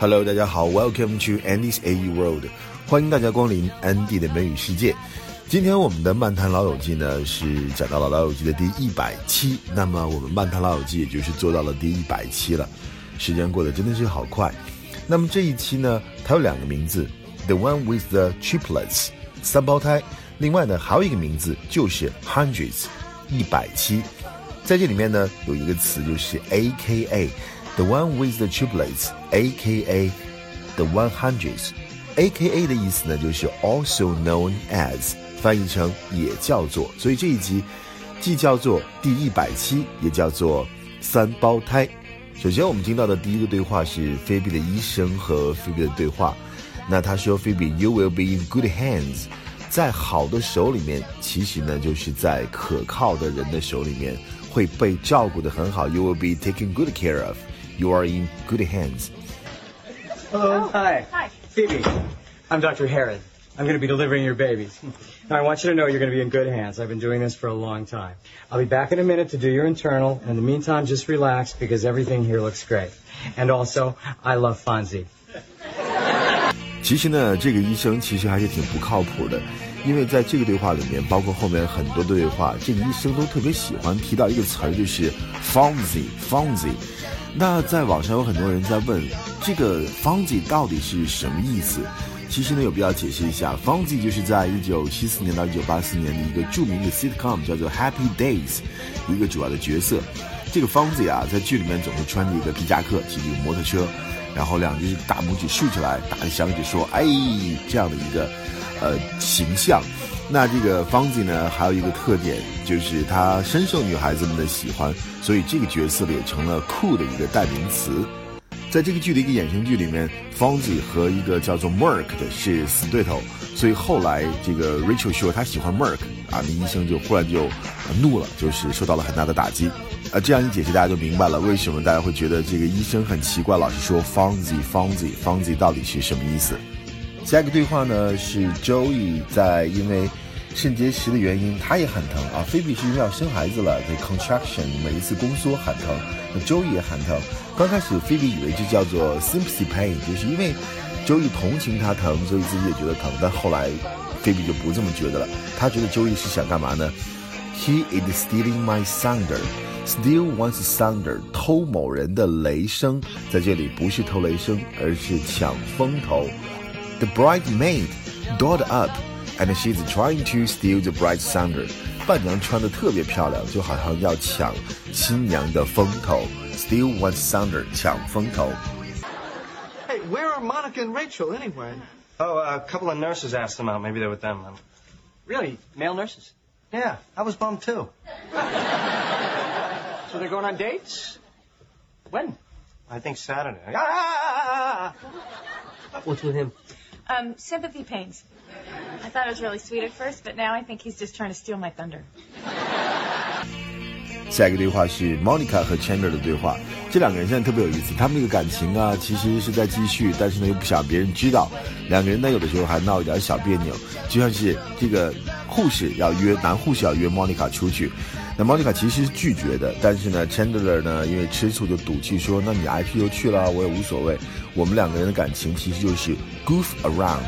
Hello，大家好，Welcome to Andy's A E World，欢迎大家光临 Andy 的美语世界。今天我们的漫谈老友记呢是讲到了老友记的第一百期，那么我们漫谈老友记也就是做到了第一百期了，时间过得真的是好快。那么这一期呢，它有两个名字，The One with the Triplets，三胞胎。另外呢，还有一个名字就是 Hundreds，一百期。在这里面呢，有一个词就是 Aka The One with the Triplets，A K A The One Hundreds，A K A 的意思呢就是 Also known as，翻译成也叫做。所以这一集既叫做第一百期，也叫做三胞胎。首先我们听到的第一个对话是菲比的医生和菲比的对话。那他说：“菲比，You will be in good hands，在好的手里面，其实呢就是在可靠的人的手里面。”会被照顾得很好。You will be taken good care of. You are in good hands. Hello. Oh, hi. Hi. Phoebe. I'm Dr. Herod. I'm going to be delivering your babies. Now, I want you to know you're going to be in good hands. I've been doing this for a long time. I'll be back in a minute to do your internal. In the meantime, just relax because everything here looks great. And also, I love Fonzie. 其实呢，这个医生其实还是挺不靠谱的。因为在这个对话里面，包括后面很多对话，这个医生都特别喜欢提到一个词儿，就是 Fonzie，Fonzie。那在网上有很多人在问，这个 Fonzie 到底是什么意思？其实呢，有必要解释一下，Fonzie 就是在一九七四年到一九八四年的一个著名的 sitcom 叫做 Happy Days 一个主要的角色。这个 Fonzie 啊，在剧里面总是穿着一个皮夹克，骑着摩托车，然后两只大拇指竖起来，打着响指说：“哎，这样的一个。”呃，形象，那这个方子呢，还有一个特点，就是他深受女孩子们的喜欢，所以这个角色也成了酷的一个代名词。在这个剧的一个衍生剧里面，方子和一个叫做 Mark 的是死对头，所以后来这个 Rachel 说他喜欢 Mark，啊，那医生就忽然就怒了，就是受到了很大的打击。啊，这样一解释，大家就明白了为什么大家会觉得这个医生很奇怪，老是说方子方子方子到底是什么意思。下一个对话呢是 Joey 在因为肾结石的原因，他也很疼啊。菲比是因为要生孩子了，这 contraction 每一次宫缩很疼，那 Joey 也很疼。刚开始菲比以为这叫做 sympathy pain，就是因为 Joey 同情他疼，所以自己也觉得疼。但后来菲比就不这么觉得了，他觉得 Joey 是想干嘛呢？He is stealing my thunder thunder，steal one's thunder，偷某人的雷声，在这里不是偷雷声，而是抢风头。The bridesmaid dolled up, and she's trying to steal the bride's thunder. 伴娘穿的特别漂亮，就好像要抢新娘的风头。Steal one's thunder，抢风头。Hey, where are Monica and Rachel anyway? Oh, a couple of nurses asked them out. Maybe they're with them. Really? Male nurses? Yeah, I was bummed too. So they're going on dates? When? I think Saturday. Ah! What's with him? Um, sympathy pains. I thought it was really sweet at first, but now I think he's just trying to steal my thunder. 下一个对话是 Monica 和 Chandler 的对话，这两个人现在特别有意思，他们这个感情啊，其实是在继续，但是呢又不想别人知道，两个人呢有的时候还闹一点小别扭，就像是这个护士要约男护士要约 Monica 出去。 那 Monica 其实是拒绝的，但是呢，Chandler 呢，因为吃醋就赌气说：“那你 I P 就去了，我也无所谓。”我们两个人的感情其实就是 goof around。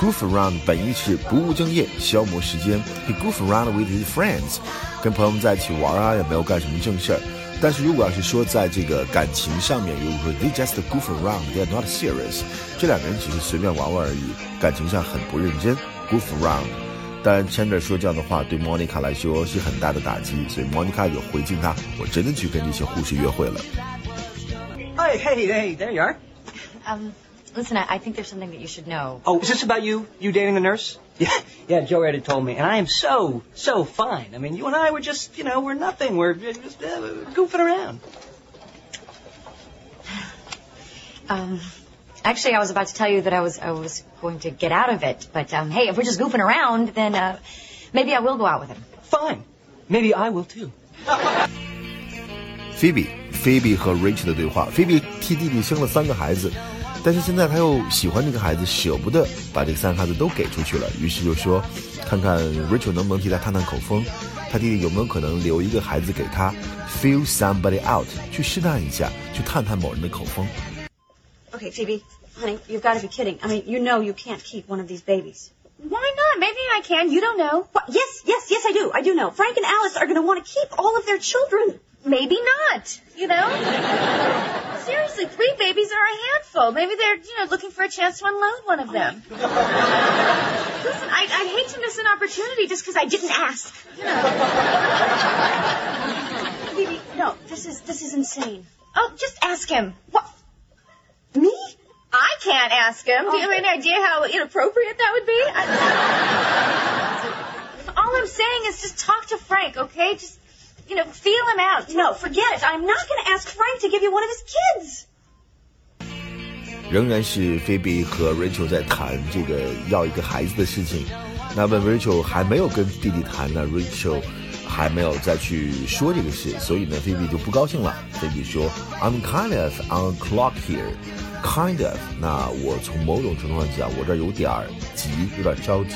goof around 本意是不务正业，消磨时间。He goof around with his friends，跟朋友们在一起玩啊，也没有干什么正事儿。但是如果要是说在这个感情上面，如果说 they just goof around，they are not serious，这两个人只是随便玩玩而已，感情上很不认真。goof around。但 Chandler 说这样的话对 Monica 来说是很大的打击，所以 Monica 有回敬他：“我真的去跟这些护士约会了。” Hey, hey, hey, there you are. Um, listen, I, I think there's something that you should know. Oh, is this about you? You dating the nurse? Yeah, yeah. Joe already told me, and I am so, so fine. I mean, you and I were just, you know, we're nothing. We're just uh, goofing around. Um, Actually, I was about to tell you that I was I was going to get out of it, but um, hey, if we're just goofing around, then uh, maybe I will go out with him. Fine, maybe I will too. Phoebe Phoebe 和 Rachel 的对话，Phoebe 替弟弟生了三个孩子，但是现在他又喜欢这个孩子，舍不得把这三个孩子都给出去了，于是就说，看看 Rachel 能不能替他探探口风，他弟弟有没有可能留一个孩子给他，feel somebody out，去试探一下，去探探某人的口风。Okay, Phoebe, honey, you've got to be kidding. I mean, you know you can't keep one of these babies. Why not? Maybe I can. You don't know. What? Yes, yes, yes, I do. I do know. Frank and Alice are going to want to keep all of their children. Maybe not. You know? Seriously, three babies are a handful. Maybe they're, you know, looking for a chance to unload one of them. Listen, I, I'd hate to miss an opportunity just because I didn't ask. You know. Phoebe, no, this is this is insane. Oh, just ask him. What? Me? I can't ask him. Do you have any idea how inappropriate that would be? I... All I'm saying is just talk to Frank, okay? Just, you know, feel him out. No, forget it. I'm not going to ask Frank to give you one of his kids. 仍然是菲比和 Rachel 在谈这个要一个孩子的事情。那么 Rachel 还没有跟弟弟谈呢，Rachel 还没有再去说这个事，所以呢，菲比就不高兴了。菲比说：“I'm kind of on a clock here。” Kind of，那我从某种程度上讲，我这儿有点儿急，有点着急。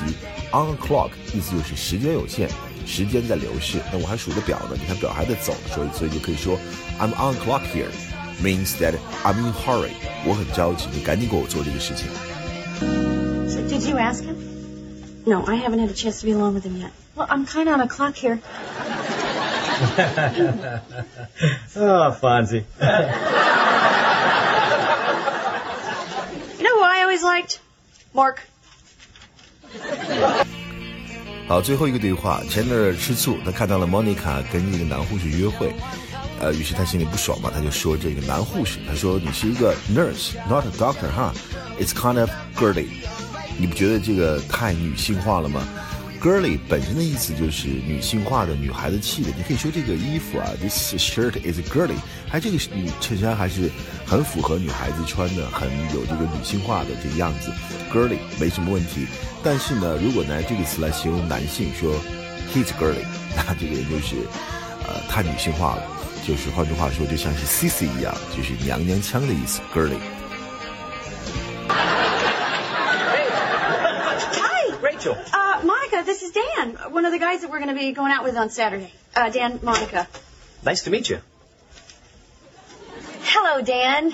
On a clock，意思就是时间有限，时间在流逝。那我还数着表呢，你看表还在走，所以所以就可以说 I'm on a clock here，means that I'm in hurry，我很着急，你赶紧给我做这个事情。So, did you ask him? No, I haven't had a chance to be alone with him yet. Well, I'm kind of on a clock here. Oh, Fonzie. You know who I always liked? Mark. 好，最后一个对话，Chandler 吃醋，他看到了 Monica 跟一个男护士约会，呃，于是他心里不爽嘛，他就说这个男护士，他说你是一个 nurse，not a doctor 哈，it's kind of girly， 你不觉得这个太女性化了吗？girly 本身的意思就是女性化的、女孩子气的，你可以说这个衣服啊，this shirt is girly，还这个女衬衫还是很符合女孩子穿的，很有这个女性化的这个样子，girly 没什么问题。但是呢，如果拿这个词来形容男性，说 he's girly，那这个人就是呃太女性化了，就是换句话说，就像是 sissy 一样，就是娘娘腔的意思，girly。Rachel. Uh, Monica, this is Dan, one of the guys that we're going to be going out with on Saturday. Uh, Dan, Monica. Nice to meet you. Hello, Dan.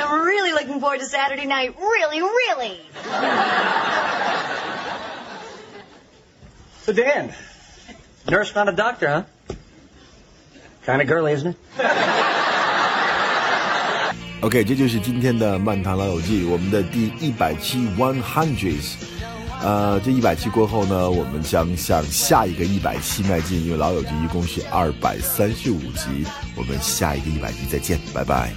I'm really looking forward to Saturday night. Really, really. So, Dan, nurse, not a doctor, huh? Kind of girly, isn't it? OK，这就是今天的《漫谈老友记》，我们的第一百期 One Hundreds。呃，这一百期过后呢，我们将向下一个一百期迈进，因为老友记一共是二百三十五集，我们下一个一百集再见，拜拜。